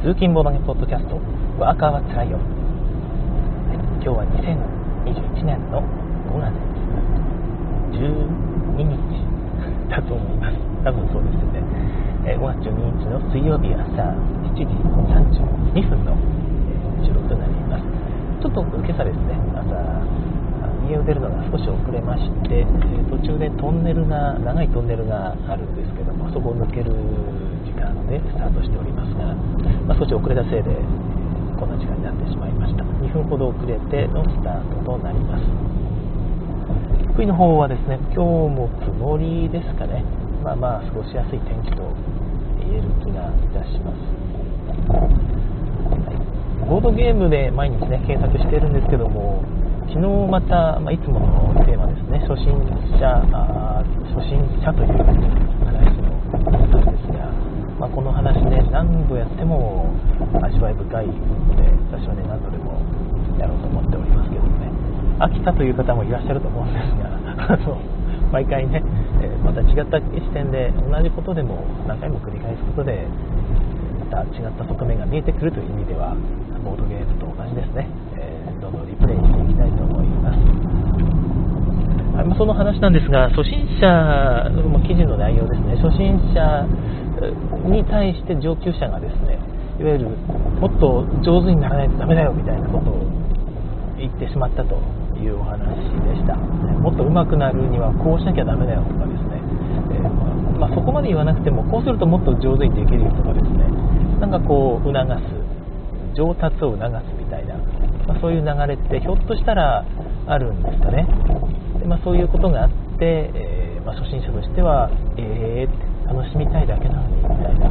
通勤ボードゲポッドキャストワーカーはつらいよ、はい今日は2021年の5月12日だと思います。多分そうですよね、えー5月12日の水曜日朝7時32分の、収録となります。ちょっと今朝ですね。朝家を出るのが少し遅れまして、え途中でトンネルが長いトンネルがあるんですけどもそこを抜ける時間でスタートしておりますが、まあ少し遅れたせいでこんな時間になってしまいました。2分ほど遅れてのスタートとなります。福井の方はですね今日も曇りですかね。まあまあ過ごしやすい天気と言える気がいたします、ボードゲームで毎日ね検索しているんですけども昨日また、まあ、いつものテーマですね。初心者あ初心者という話の、まあ、この話ね何度やっても味わい深いので私はね何度でもやろうと思っておりますけどもね。飽きたという方もいらっしゃると思うんですがあの毎回ね、えーまた違った視点で同じことでも何回も繰り返すことでまた違った側面が見えてくるという意味ではボードゲームと同じですね、えーどんどんリプレイしていきたいと思います。その話なんですが初心者まあ記事の内容ですね。初心者に対して上級者がですねいわゆるもっと上手にならないとダメだよみたいなことを言ってしまったというお話でした。もっと上手くなるにはこうしなきゃダメだよとかですね、えーまあ、そこまで言わなくてもこうするともっと上手にできるよとかですねなんかこう促す上達を促すみたいな、まあ、そういう流れってひょっとしたらあるんですかね。で、まあ、そういうことがあって、えーま、初心者としてはえー、楽しみたいだけなのにみたいな、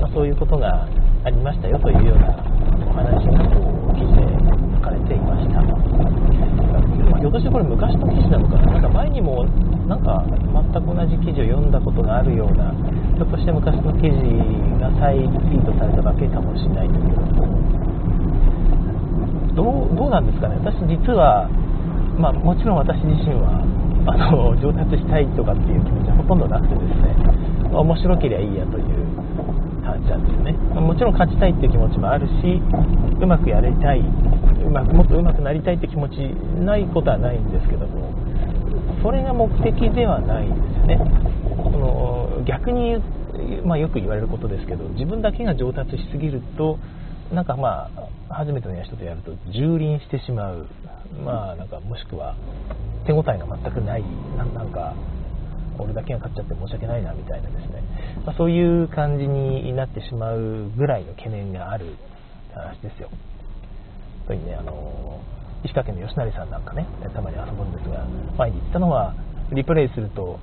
まあ、そういうことがありましたよというようなお話がこう記事で書かれていました、まあ、ひょっとしてこれ昔の記事なのかな？なんか前にもなんか全く同じ記事を読んだことがあるようなひょっとして昔の記事が再リートされただけかもしれないですけどどうどうなんですかね？私実は、まあ、もちろん私自身はあの上達したいとかっていう気持ちはほとんどなくてですね。面白ければいいやという感じなんですよね、もちろん勝ちたいっていう気持ちもあるしうまくやりたいうまくもっと上手くなりたいって気持ちないことはないんですけどもそれが目的ではないんですよね。その逆に、まあ、よく言われることですけど自分だけが上達しすぎるとなんかまあ初めての人とやると蹂躙してしまう。まあなんかもしくは手応えが全くない。ななんか俺だけが勝っちゃって申し訳ないなみたいなですね、まあ、そういう感じになってしまうぐらいの懸念がある話ですよ。とにねあの石川県の吉成さんなんかねたまに遊ぶんですが前に言ったのはリプレイすると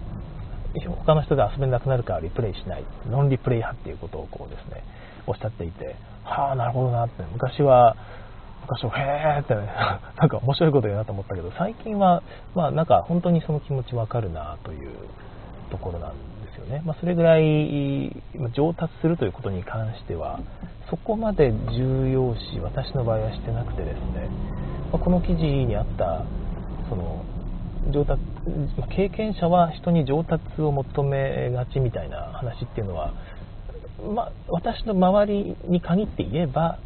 他の人が遊べなくなるからリプレイしないノンリプレイ派っていうことをこうですねおっしゃっていてはあなるほどなって昔は昔はへーってなんか面白いこと言うなと思ったけど最近はまあなんか本当にその気持ちわかるなというところなんですよね、まあ、それぐらい上達するということに関してはそこまで重要視私の場合はしてなくてですね、まあこの記事にあったその上達経験者は人に上達を求めがちみたいな話っていうのは、まあ、私の周りに限って言えば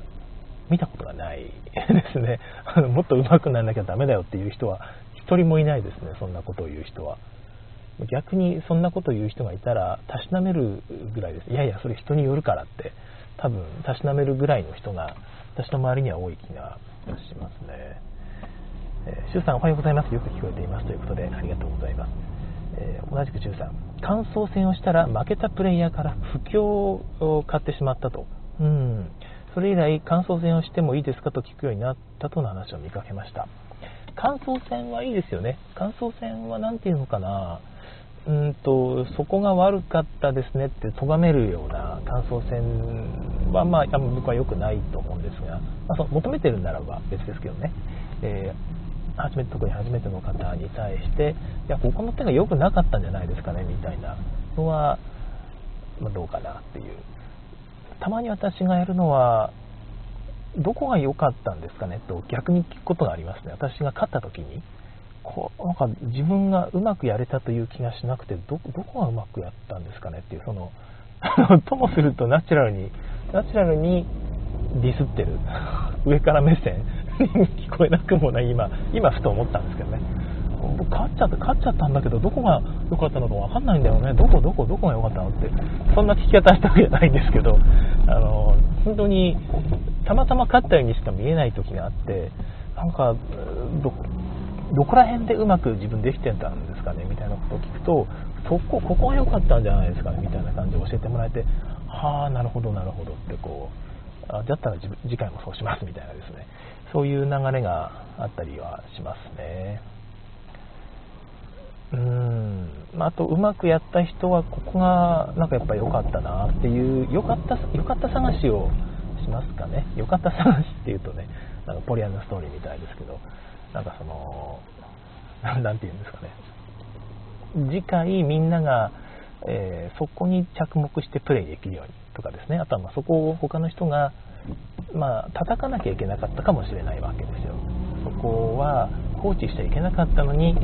見たことがないですね。もっと上手くならなきゃダメだよっていう人は一人もいないですね。そんなことを言う人は。逆にそんなこと言う人がいたらたしなめるぐらいですいやいやそれ人によるからって多分たしなめるぐらいの人が私の周りには多い気がしますねえー、シュウさんおはようございます。よく聞こえています。ということで、ありがとうございます。えー同じくシュウさん、感想戦をしたら負けたプレイヤーから不況を買ってしまったと。うん。それ以来、感想戦をしてもいいですかと聞くようになったとの話を見かけました。感想戦はいいですよね。感想戦は何て言うのかな。うんと、そこが悪かったですねって咎めるような感想戦は、まあ、僕は良くないと思うんですが、まあ、そ求めてるならば別ですけどね。えー初めて特に初めての方に対していやここの手が良くなかったんじゃないですかねみたいな。のは、まあ、どうかなっていう。たまに私がやるのはどこが良かったんですかねと逆に聞くことがありますね。私が勝った時に。こなんか自分がうまくやれたという気がしなくてどこがうまくやったんですかねっていうその ともするとナチュラルにナチュラルにディスってる上から目線に聞こえなくもない今今ふと思ったんですけどね。僕勝っちゃった勝っちゃったんだけどどこが良かったのか分かんないんだよね。どこどこどこが良かったのってそんな聞き方したわけじゃないんですけどあの本当にたまたま勝ったようにしか見えない時があってなんかどどこら辺でうまく自分できてたんですかねみたいなことを聞くとそこここが良かったんじゃないですかねみたいな感じで教えてもらえてはあなるほどなるほどってこうあだったら次回もそうしますみたいなですね。そういう流れがあったりはしますね。うん。あとうまくやった人はここがなんかやっぱ良かったなっていう良かった良かった探しをしますかね。良かった探しっていうとねなんかポリアンナストーリーみたいですけど。なんかその何て言うんですかね。次回みんなが、えー、そこに着目してプレイできるようにとかですね。あとはまそこを他の人が、まあ、叩かなきゃいけなかったかもしれないわけですよ。そこは放置しちゃいけなかったのに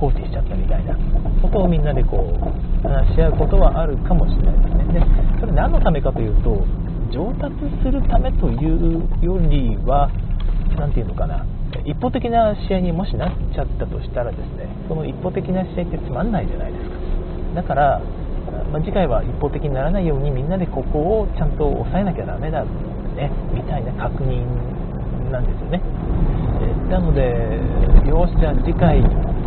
放置しちゃったみたいな。ことをみんなでこう話し合うことはあるかもしれないですね。でそれ何のためかというと上達するためというよりは何て言うのかな。一方的な試合にもしなっちゃったとしたらですねその一方的な試合ってつまんないじゃないですか。だから、まあ、次回は一方的にならないようにみんなでここをちゃんと抑えなきゃダメだねみたいな確認なんですよね。なのでよしじゃあ次回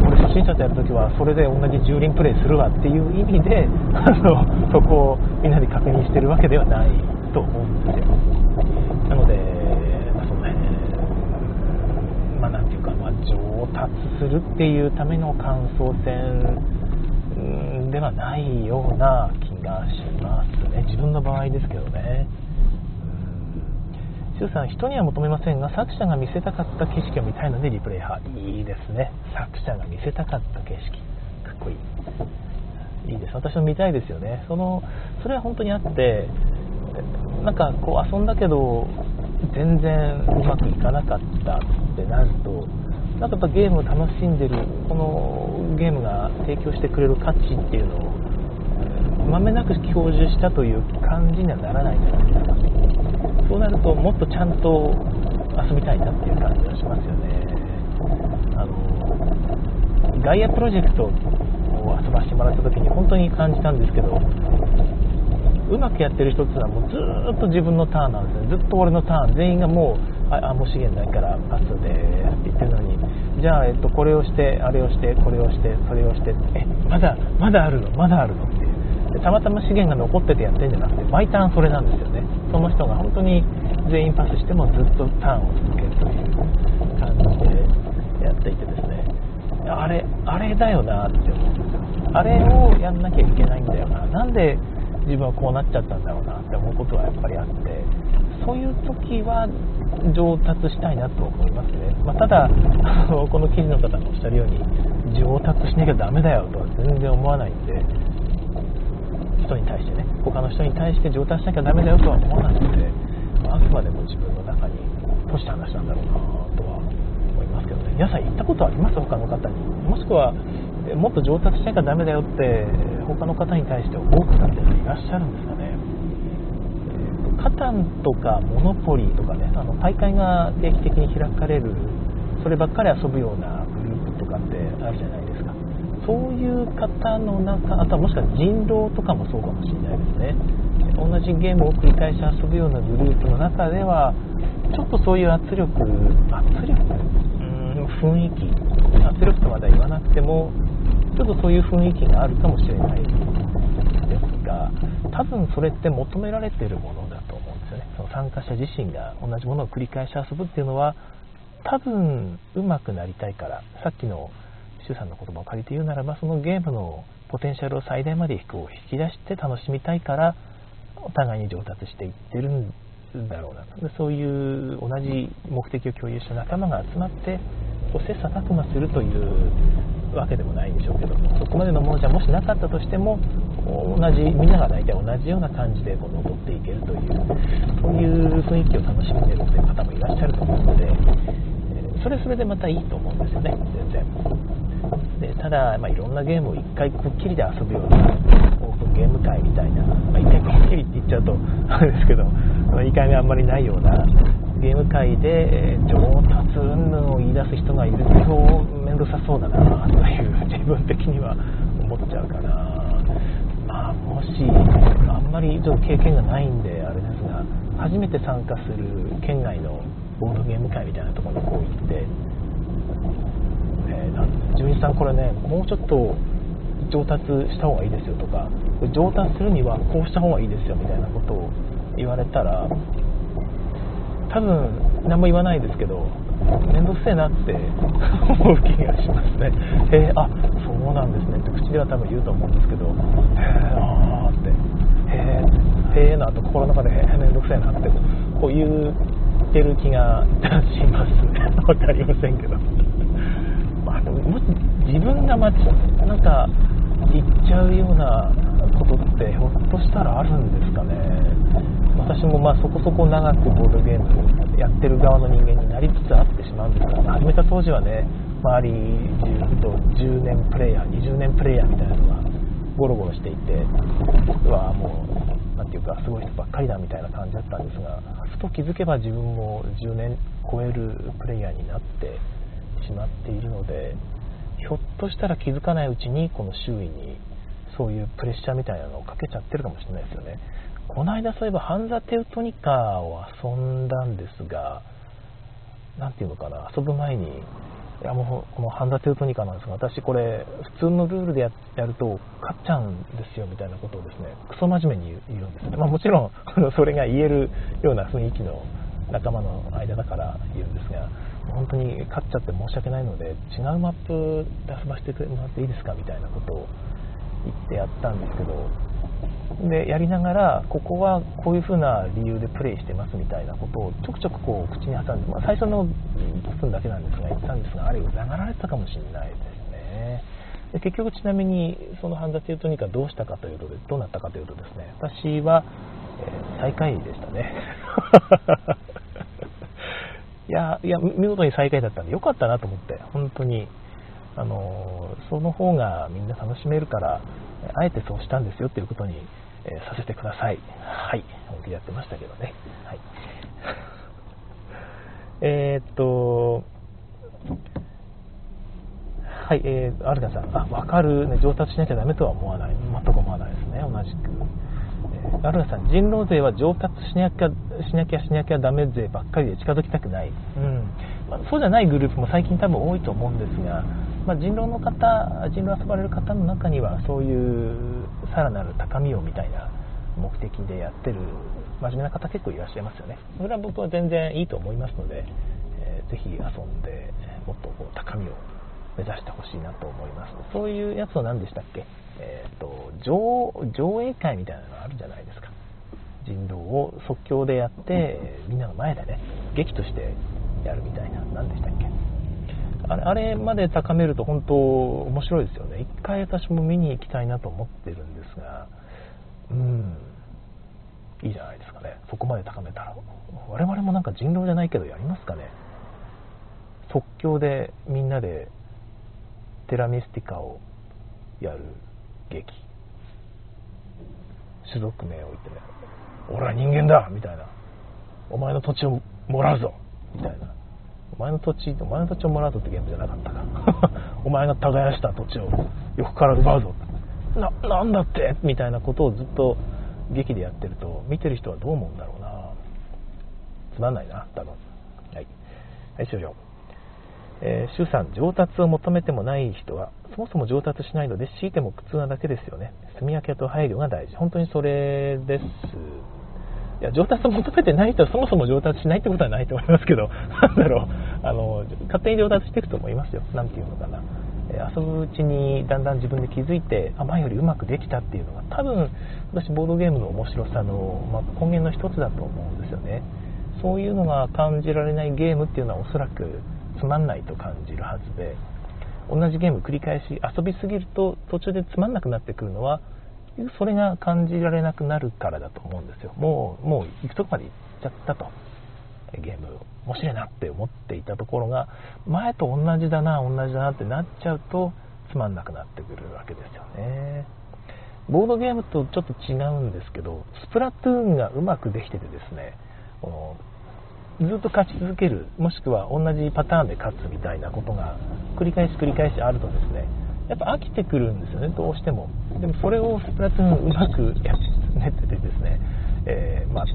俺初心者とやるときはそれで同じ10輪プレイするわっていう意味であのそこをみんなで確認してるわけではないと思うんですよなので上達するっていうための感想戦ではないような気がしますね。自分の場合ですけどね。周さん人には求めませんが作者が見せたかった景色を見たいのでリプレイ派。いいですね。作者が見せたかった景色。かっこいい。いいです。私も見たいですよね。そのそれは本当にあってなんかこう遊んだけど全然うまくいかなかったってなるとなんかやっぱゲームを楽しんでるこのゲームが提供してくれる価値っていうのをまめなく享受したという感じにはならないじゃないですかそうなるともっとちゃんと遊びたいなっていう感じがしますよね。あのガイアプロジェクトを遊ばせてもらった時に本当に感じたんですけどうまくやってる人っていうのはもうずっと自分のターンなんですねずっと俺のターン。全員がもうああもう資源ないからパスでって言ってるのにじゃあ、えっと、これをしてあれをしてこれをしてそれをしてえまだまだあるの？まだあるの？ってでたまたま資源が残っててやってるんじゃなくて毎ターンそれなんですよね。その人が本当に全員パスしてもずっとターンを続けるという感じでやっていてですね。あれあれだよなって思うんですあれをやんなきゃいけないんだよな。なんで自分はこうなっちゃったんだろうなって思うことはやっぱりあって。そういう時は上達したいなと思いますね、まあ、ただあのこの記事の方がおっしゃるように上達しなきゃダメだよとは全然思わないんで人に対してね。他の人に対して上達しなきゃダメだよとは思わないので、まあ、あくまでも自分の中に閉じた話なんだろうなとは思いますけどね。皆さん言ったことあります？他の方に。もしくはもっと上達しなきゃダメだよって他の方に対して思う方っていらっしゃるんですかね。カタンとかモノポリーとかねあの大会が定期的に開かれるそればっかり遊ぶようなグループとかってあるじゃないですか。そういう方の中あとはもしかしたら人狼とかもそうかもしれないですね。同じゲームを繰り返し遊ぶようなグループの中ではちょっとそういう圧力圧力？うん雰囲気。圧力とまでは言わなくてもちょっとそういう雰囲気があるかもしれないですが多分それって求められてるもの参加者自身が同じものを繰り返し遊ぶっていうのは多分上手くなりたいからさっきの周さんの言葉を借りて言うならばそのゲームのポテンシャルを最大まで引き出して楽しみたいからお互いに上達していってるんだろうなでそういう同じ目的を共有した仲間が集まってこう切磋琢磨するというわけでもないでしょうけどそこまでのものじゃもしなかったとしても同じみんなが大体同じような感じでこう登っていけるというそういう雰囲気を楽しんでるという方もいらっしゃると思うので、えそれそれでまたいいと思うんですよね全然。でただ、まあ、いろんなゲームを1回くっきりで遊ぶようなオープンゲーム会みたいな、まあ、一回こっきりって言っちゃうとあれですけど、まあ、いい加減あんまりないようなゲーム会で上達云々を言い出す人がいると面倒くさそうだなという自分的には思っちゃうかな。まあもしあんまりちょっと経験がないんであれですが初めて参加する県外のボードゲーム会みたいなところにこう行って、えー、純一さんこれねもうちょっと上達した方がいいですよとか上達するにはこうした方がいいですよみたいなことを言われたら多分何も言わないですけど面倒くせえなって 思う気がしますね。へえあそうなんですね。って口では多分言うと思うんですけどへえああって。へえへえなと心の中でへえ面倒くせえなってこう言ってる気がしますね。分かりませんけど。まあでももし自分がまなんか言っちゃうようなことってひょっとしたらあるんですかね。私もまあそこそこ長くボードゲームやってる側の人間になりつつあってしまうんですが始めた当時はね周り10と10年プレイヤー20年プレイヤーみたいなのがゴロゴロしていてうわもう何ていうかすごい人ばっかりだみたいな感じだったんですがふと気づけば自分も10年超えるプレイヤーになってしまっているのでひょっとしたら気づかないうちにこの周囲にそういうプレッシャーみたいなのをかけちゃってるかもしれないですよねこの間そういえばハンザ・テウトニカを遊んだんですが、何ていうのかな、遊ぶ前に、いやもうこのハンザ・テウトニカなんですが、私これ、普通のルールでやると勝っちゃうんですよみたいなことをですね、クソ真面目に言うんですね。まあ、もちろん、それが言えるような雰囲気の仲間の間だから言うんですが、本当に勝っちゃって申し訳ないので、違うマップで遊ばせてもらっていいですかみたいなことを言ってやったんですけど、でやりながらここはこういう風な理由でプレイしてますみたいなことをちょくちょくこう口に挟んで、まあ、最初の分だけなんですが言ったんですがあれ疑られてたかもしれないですね。で結局ちなみにそのハンザテュートニカどうしたかというとどうなったかというとですね私は、えー、最下位でしたね。いやいや見事に最下位だったんでよかったなと思って本当に。あのその方がみんな楽しめるからあえてそうしたんですよっていうことに、えー、させてください。はい。本気でやってましたけどね。はい。えっと、はい、えー、アルガさん、あ、わかる、ね、上達しなきゃダメとは思わない。全く思わないですね、同じく。えー、アルガさん、人狼勢は上達しなきゃ、しなきゃしなきゃダメ勢ばっかりで近づきたくない。うん。まあ、そうじゃないグループも最近多分多いと思うんですが、まあ、人狼の方人狼遊ばれる方の中にはそういうさらなる高みをみたいな目的でやってる真面目な方結構いらっしゃいますよね。それは僕は全然いいと思いますので、えー、ぜひ遊んでもっとこう高みを目指してほしいなと思います。そういうやつは何でしたっけ、えーと、上上映会みたいなのあるじゃないですか。人狼を即興でやってみんなの前でね劇としてやるみたいな何でしたっけ？あれあれまで高めると本当面白いですよね。一回私も見に行きたいなと思ってるんですが、うん、いいじゃないですかね。そこまで高めたら。我々もなんか人狼じゃないけどやりますかね。即興でみんなでテラミスティカをやる劇。種族名を言ってね、俺は人間だみたいな。お前の土地をもらうぞみたいな。お前の土地、お前の土地をもらうぞってゲームじゃなかったか。お前が耕した土地を横から奪うぞ。な、なんだって？みたいなことをずっと劇でやってると、見てる人はどう思うんだろうな。つまんないな、多分。はい。はい、終了。えー、さん、上達を求めてもない人は、そもそも上達しないので、強いても苦痛なだけですよね。住み分けと配慮が大事。本当にそれですいや上達を求めてない人はそもそも上達しないってことはないと思いますけど、なんだろう、あの勝手に上達していくと思いますよ、なんていうのかな。遊ぶうちにだんだん自分で気づいて、あ前よりうまくできたっていうのが、多分私、ボードゲームの面白さの、まあ、根源の一つだと思うんですよね。そういうのが感じられないゲームっていうのはおそらくつまんないと感じるはずで、同じゲーム繰り返し遊びすぎると途中でつまんなくなってくるのはそれが感じられなくなるからだと思うんですよ。もう、もう行くとこまで行っちゃったと。ゲーム、面白いなって思っていたところが、前と同じだな、同じだなってなっちゃうと、つまんなくなってくるわけですよね。ボードゲームとちょっと違うんですけどスプラトゥーンがうまくできててですねこのずっと勝ち続けるもしくは同じパターンで勝つみたいなことが繰り返し繰り返しあるとですねやっぱ飽きてくるんですよねどうしても。でもそれをスプラトゥーンうまくやっててですね、えー、まあ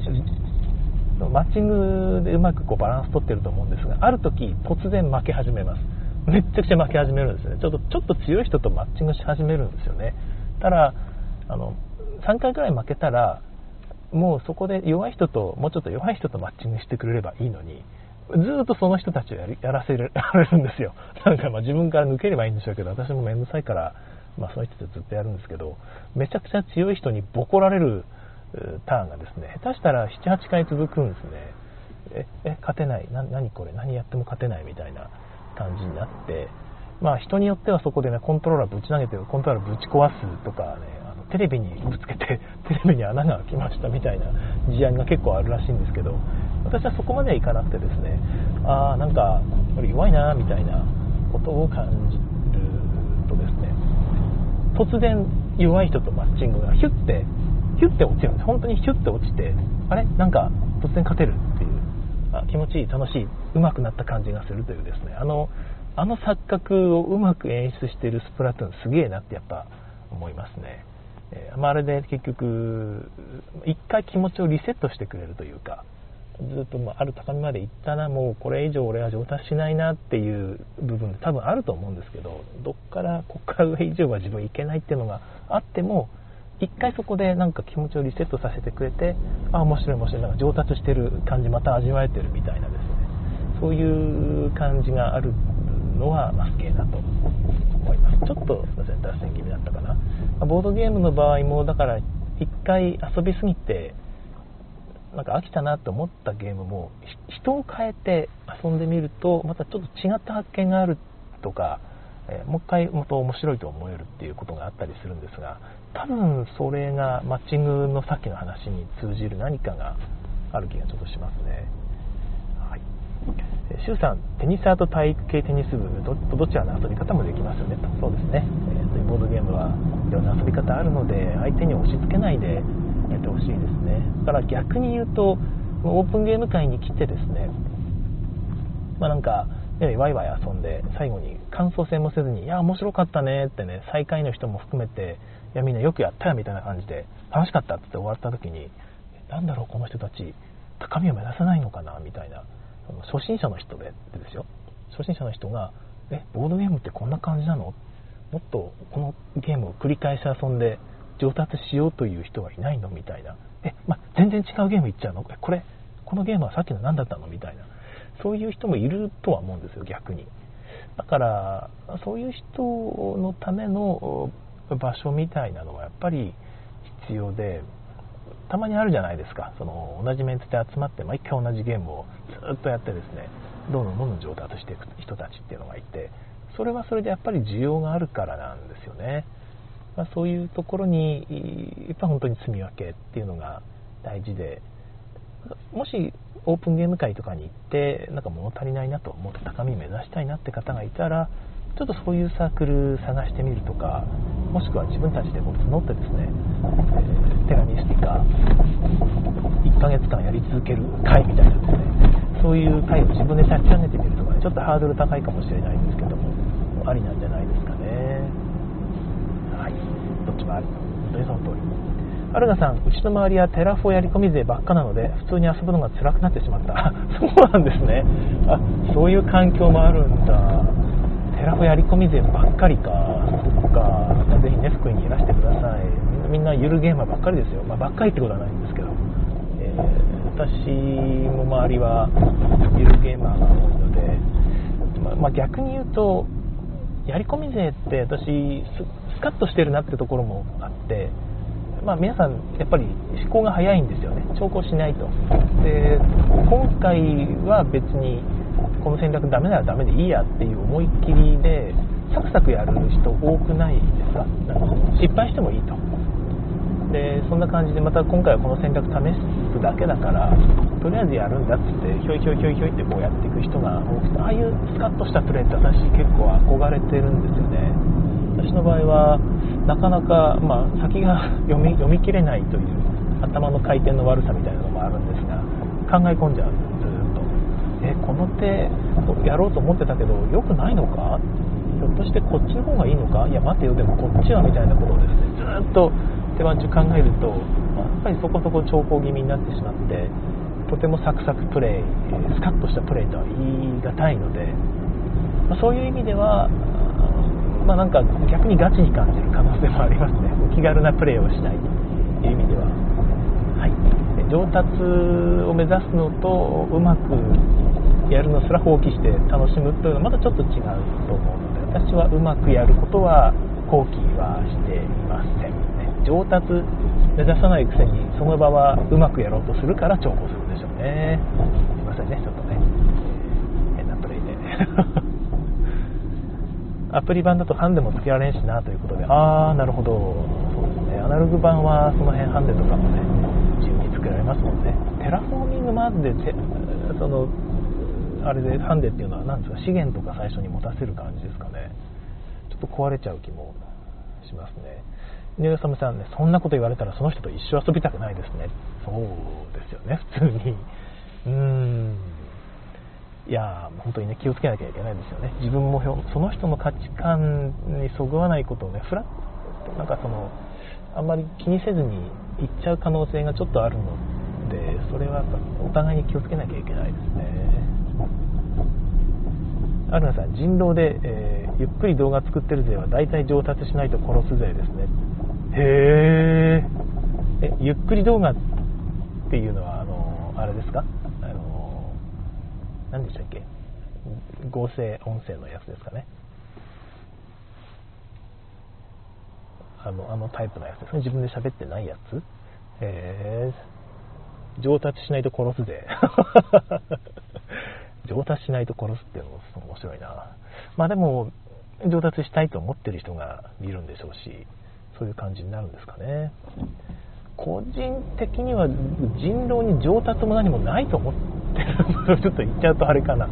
マッチングでうまくこうバランス取ってると思うんですがある時突然負け始めます。めっちゃくちゃ負け始めるんですよね。ちょっとちょっと強い人とマッチングし始めるんですよね。ただあの3回くらい負けたらもうそこで弱い人ともうちょっと弱い人とマッチングしてくれればいいのにずっとその人たちをやりやらせ られるんですよ。なんかまあ自分から抜ければいいんでしょうけど私も面倒くさいから、まあ、その人とずっとやるんですけどめちゃくちゃ強い人にボコられるターンがですね下手したら78回続くんですね。ええ勝てない。な何これ？何やっても勝てないみたいな感じになって。まあ人によってはそこでねコントローラーぶち投げてコントローラーぶち壊すとかねテレビにぶつけて テレビに穴が開きましたみたいな事案が結構あるらしいんですけど私はそこまではいかなくてですねああなんかこれ弱いなみたいなことを感じるとですね突然弱い人とマッチングがヒュッてヒュッて落ちるんです。本当にヒュッて落ちてあれ？なんか突然勝てるっていうあ気持ちいい楽しい上手くなった感じがするというですね。あのあの錯覚をうまく演出しているスプラトゥーンすげえなってやっぱ思いますね、え、まあ、あれで結局一回気持ちをリセットしてくれるというかずっとある高みまで行ったなもうこれ以上俺は上達しないなっていう部分多分あると思うんですけどどっからここから上以上は自分いけないっていうのがあっても一回そこでなんか気持ちをリセットさせてくれてあ面白い面白いなんか上達してる感じまた味わえてるみたいなですねそういう感じがあるのはマスケだと思います。ちょっとすいません脱線気味だったかな。ボードゲームの場合もだから一回遊びすぎてなんか飽きたなって思ったゲームも人を変えて遊んでみるとまたちょっと違った発見があるとかえもう一回もっと面白いと思えるっていうことがあったりするんですが多分それがマッチングのさっきの話に通じる何かがある気がちょっとしますね。シュウさん、テニサーと体育系テニス部ど、どちらの遊び方もできますよねと。そうですね。えー、とボードゲームはいろんな遊び方あるので、相手に押し付けないでやってほしいですね。だから逆に言うと、オープンゲーム界に来てですね、まあなんか、ワイワイ遊んで、最後に感想戦もせずに、いや、面白かったねってね、最下位の人も含めて、いや、みんなよくやったよみたいな感じで、楽しかったって終わった時に、なんだろう、この人たち、高みを目指さないのかなみたいな、初心者の人でですよ、初心者の人が、え、ボードゲームってこんな感じなの？もっとこのゲームを繰り返し遊んで上達しようという人はいないの？みたいな。え、ま、全然違うゲームいっちゃうの？これ、このゲームはさっきの何だったの？みたいな。そういう人もいるとは思うんですよ、逆に。だから、そういう人のための場所みたいなのはやっぱり必要で、たまにあるじゃないですか、その同じメンツで集まって毎回同じゲームをずっとやってですね、どんどんどんどん上達していく人たちっていうのがいて、それはそれでやっぱり需要があるからなんですよね。まあ、そういうところに、やっぱ本当に住み分けっていうのが大事で、もしオープンゲーム会とかに行ってなんか物足りないなともっと高み目指したいなって方がいたらちょっとそういうサークル探してみるとかもしくは自分たちでこう募ってですね、えー、テラミスティカ1ヶ月間やり続ける会みたいなですねそういう会を自分で立ち上げてみるとかねちょっとハードル高いかもしれないんですけどもありなんじゃないですかねはいどっちもあり本当にその通りアルガさん、うちの周りはテラフォやり込み勢ばっかなので、普通に遊ぶのが辛くなってしまった。そうなんですね。あ、そういう環境もあるんだ。テラフォやり込み勢ばっかりか。か。ぜひね、福井にいらしてください。みんなゆるゲーマーばっかりですよ。まあ、ばっかりってことはないんですけど。えー、私も周りはゆるゲーマーが多いので、まあ、まあ、逆に言うと、やり込み勢って私スカッとしてるなってところもあってまあ、皆さんやっぱり思考が早いんですよね長考しないとで今回は別にこの戦略ダメならダメでいいやっていう思いっきりでサクサクやる人多くないですか？失敗してもいいと。でそんな感じでまた今回はこの戦略試すだけだからとりあえずやるんだっつってひょいひょいひょいひょいってこうやっていく人が多くてああいうスカッとしたプレーって私結構憧れてるんですよね。私の場合はなかなか、まあ、先が 読み読み切れないという頭の回転の悪さみたいなのもあるんですが考え込んじゃうずっと。えこの手やろうと思ってたけど良くないのか？ひょっとしてこっちの方がいいのか？いや待てよでもこっちはみたいなことをですねずっと手番中考えると、やっぱりそこそこ長考気味になってしまってとてもサクサクプレイスカッとしたプレイとは言い難いので、まあ、そういう意味ではまあ、なんか逆にガチに感じる可能性もありますね。気軽なプレーをしたい。という意味では、はい、上達を目指すのとうまくやるのすら放棄して楽しむというのはまたちょっと違うと思うので。私はうまくやることは放棄はしていません、ね、上達目指さないくせにその場はうまくやろうとするから重宝するんでしょうね。すいませんねちょっとね。変なプレイで。アプリ版だとハンデもつけられんしなということで、あー、なるほど、そうですね、アナログ版はその辺ハンデとかもね、自由に作られますもんね。テラフォーミングマーズでその、あれでハンデっていうのは何ですか、資源とか最初に持たせる感じですかね。ちょっと壊れちゃう気もしますね。ニューサムさんね、そんなこと言われたらその人と一生遊びたくないですね。そうですよね、普通に。うーん。いや本当にね気をつけなきゃいけないですよね自分もその人の価値観にそぐわないことをねフラッとなんかそのあんまり気にせずに言っちゃう可能性がちょっとあるのでそれはお互いに気をつけなきゃいけないですねアルナさん人狼で、えー、ゆっくり動画作ってる勢は大体上達しないと殺す勢ですね。へえゆっくり動画っていうのはあのあれですか？何でしたっけ？合成音声のやつですかね。あのあのタイプのやつですね。自分で喋ってないやつ。えー、上達しないと殺すぜ上達しないと殺すっていうのも面白いな。まあでも上達したいと思ってる人がいるんでしょうしそういう感じになるんですかね。個人的には人狼に上達も何もないと思ってるちょっと言っちゃうとあれかな。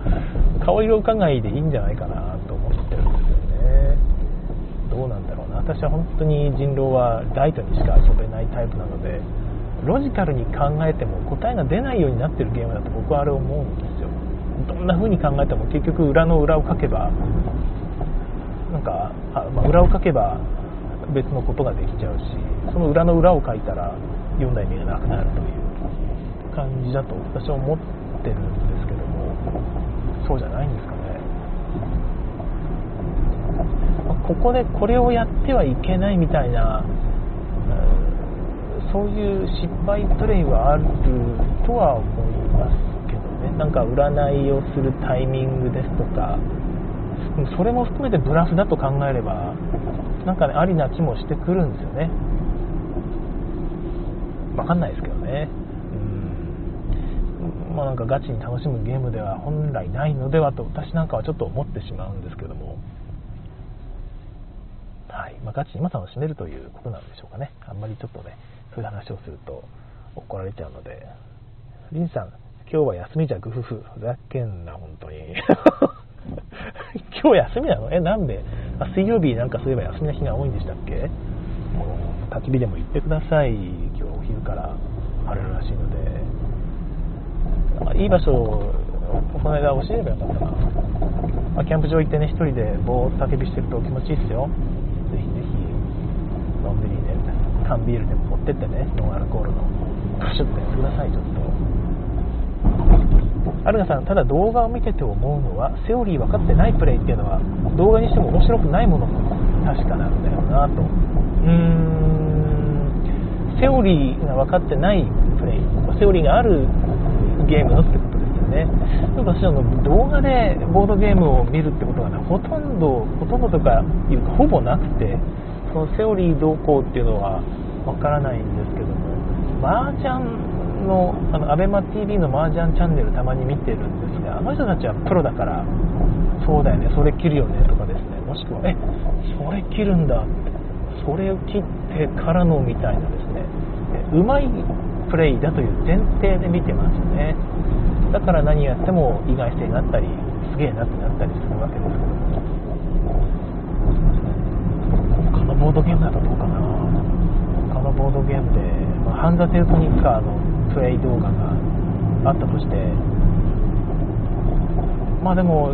顔色伺いでいいんじゃないかなと思ってるんですよね。どうなんだろうな。私は本当に人狼はライトにしか遊べないタイプなのでロジカルに考えても答えが出ないようになってるゲームだと僕はあれ思うんですどんな風に考えても結局裏の裏を書けばなんかあ、まあ、裏を書けば別のことができちゃうしその裏の裏を書いたら読んだ意味がなくなるという感じだと私は思ってるんですけどもそうじゃないんですかね。まあここでこれをやってはいけないみたいなうんそういう失敗プレイはあるとは思います。なんか占いをするタイミングですとかそれも含めてブラフだと考えればなんかねありな気もしてくるんですよね。分かんないですけどね。うん。まあなんかガチに楽しむゲームでは本来ないのではと私なんかはちょっと思ってしまうんですけども。はい。まあ、ガチに今楽しめるということなんでしょうかね。あんまりちょっとねそういう話をすると怒られちゃうので。リンさん今日は休みじゃグフフふざけんな本当に 今日休みなの？え、なんで？あ水曜日なんかそういえば休みの日が多いんでしたっけ？もう焚き火でも行ってください。今日お昼から晴れるらしいので。まあ、いい場所をこの間教えればよかったな。まあ、キャンプ場行ってね、一人でぼーっと焚き火してると気持ちいいっすよ。ぜひぜひ、のんびりね、缶ビールでも持ってってね、ノンアルコールの。プシュッとやってください、ちょっと。アルナさん、ただ動画を見てて思うのは、セオリー分かってないプレイっていうのは、動画にしても面白くないものも確かなんだよなと。うーん、セオリーが分かってないプレイ、セオリーがあるゲームのってことですよね。私は動画でボードゲームを見るってことがね、ほとんど、ほとんどとかいうか、ほぼなくて、そのセオリーどうこうっていうのは分からないんですけども、麻雀のあの ABEMATV の麻雀チャンネルたまに見てるんですがあの人たちはプロだからそうだよねそれ切るよねとかですね。もしくはえそれ切るんだそれを切ってからのみたいなですね。うまいプレイだという前提で見てますね。だから何やっても意外性があったりすげえなってなったりするわけです。けどもボードゲームだとどうかな。他のボードゲームで、まあ、ハンザ・テルトニッカーのプレイ動画があったとしてまあでも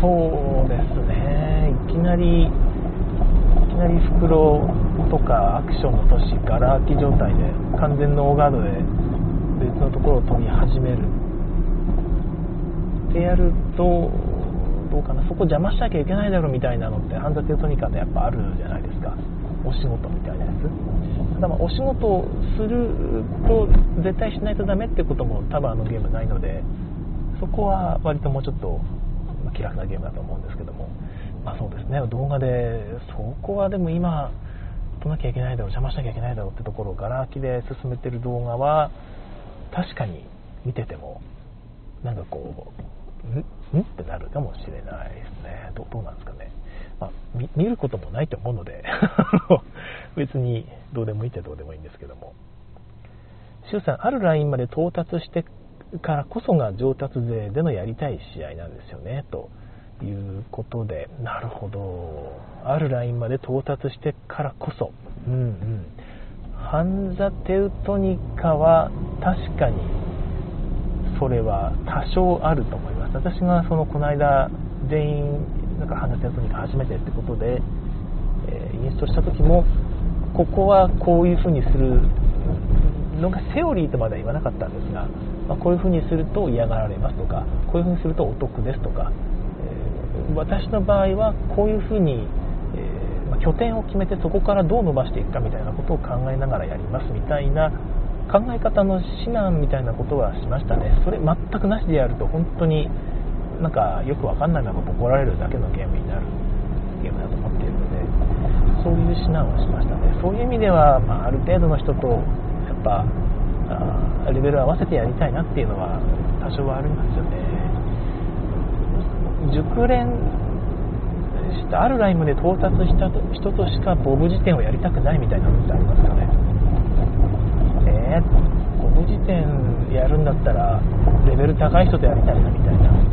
そうですね。いきなりいきなり袋とかアクションの都市ガラ空き状態で完全ノーガードで別のところを取り始める。ってやるとどうかな。そこ邪魔しなきゃいけないだろみたいなのってハンザテトニカでやっぱあるじゃないですか。お仕事みたいなやつ。ただまあお仕事をすると絶対しないとダメってことも多分あのゲームないのでそこは割ともうちょっと気楽なゲームだと思うんですけども。まあそうですね。動画でそこはでも今撮なきゃいけないだろう邪魔しなきゃいけないだろうってところをガラ空きで進めてる動画は確かに見ててもなんかこうん？ん？ってなるかもしれないですね。どどうなんですかね、まあ、見ることもないと思うので 別にどうでもいいってどうでもいいんですけども。周さんあるラインまで到達してからこそが上達勢でのやりたい試合なんですよねということで。なるほど。あるラインまで到達してからこそ。うんうん。ハンザ・テウトニカは確かにそれは多少あると思います。私がそのこの間全員なんかハンザ・テウトニカ初めてってことで、えー、インストした時もここはこういう風にするのがセオリーとまでは言わなかったんですが、まあ、こういう風にすると嫌がられますとかこういう風にするとお得ですとかえ私の場合はこういうふうに、えー、拠点を決めてそこからどう伸ばしていくかみたいなことを考えながらやりますみたいな考え方の指南みたいなことはしましたね。それ全くなしでやると本当になんかよくわかんないまま怒られるだけのゲームになるゲームだと思っているのでそういう指南をしましたね。そういう意味では、まあ、ある程度の人とやっぱあレベル合わせてやりたいなっていうのは多少はありますよね。熟練したあるラインまで到達した人としかボブ辞典をやりたくないみたいなのってありますよね。えー、ボブ辞典やるんだったらレベル高い人とやりたいなみたいな。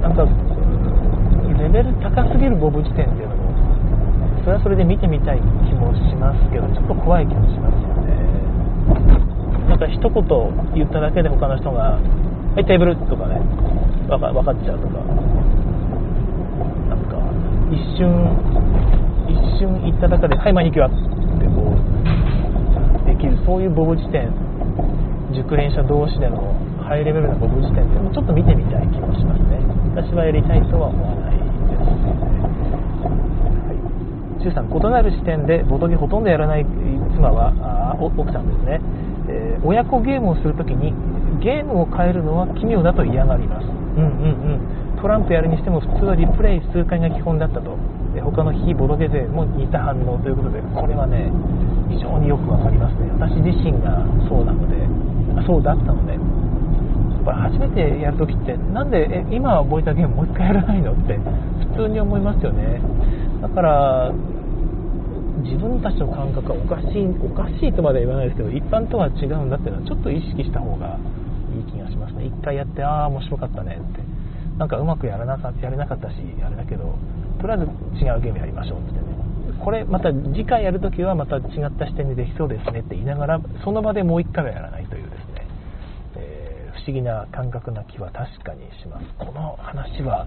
なんかレベル高すぎるボブ辞典っていうのもそれはそれで見てみたい気もしますけどちょっと怖い気もしますよね。なんか一言言っただけで他の人が「はいテーブル」とかね分か分かっちゃうとか。なんか一瞬一瞬行った中で「はいマニキュア」ってこうできるそういうボブ辞典熟練者同士でのハイレベルなボブ辞典っていうのもちょっと見てみたい気もしますね。私はやりたいとは思わないです。はい。周さん異なる視点でボトゲほとんどやらない妻はあ奥さんですね、えー、親子ゲームをするときにゲームを変えるのは奇妙だと嫌がります。うんうんうん。トランプやるにしても普通はリプレイ数回が基本だったと。他の非ボロゲ勢も似た反応ということでこれはね非常によくわかりますね。私自身がそうなのでそうだったので。やっぱ初めてやるときってなんでえ今覚えたゲームもう一回やらないのって普通に思いますよね。だから自分たちの感覚はおかしいおかしいとまでは言わないですけど一般とは違うんだっていうのはちょっと意識した方がいい気がしますね。1回やってああ面白かったねって。なんかうまくやらなかやれなかったしあれだけどとりあえず違うゲームやりましょうってね。これまた次回やるときはまた違った視点でできそうですねって言いながらその場でもう1回はやらない、不思議な感覚な気は確かにします。この話は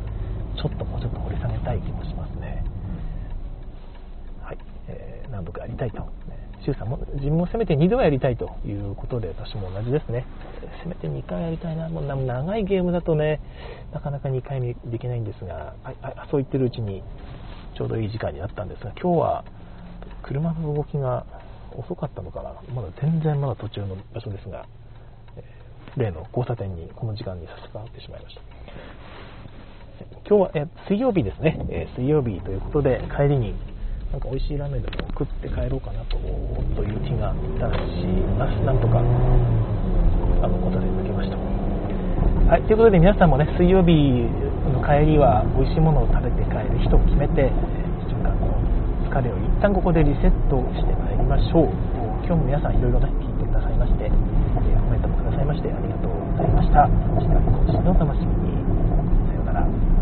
ちょっともうちょっと掘り下げたい気もしますね。はい、えー、何度かやりたいと、ね。周さんも自分もせめて2度はやりたいということで私も同じですね。せめて2回やりたいな。もう長いゲームだとねなかなか2回目できないんですが。はいあそう言ってるうちにちょうどいい時間になったんですが今日は車の動きが遅かったのかな。まだ全然まだ途中の場所ですが、例の交差点にこの時間に差し掛かってしまいました今日はえ水曜日ですね、え水曜日ということで帰りになんか美味しいラーメンでも食って帰ろうかなとという気がいたします。なんとか、あの、答え抜けました。はい、ということで皆さんもね、水曜日の帰りは美味しいものを食べて帰る人を決めて、1週間の疲れを一旦ここでリセットしてまいりましょう。今日も皆さんいろいろね、聞いてくださいまして、ましてありがとうございました。明日も更新の楽しみに。さようなら。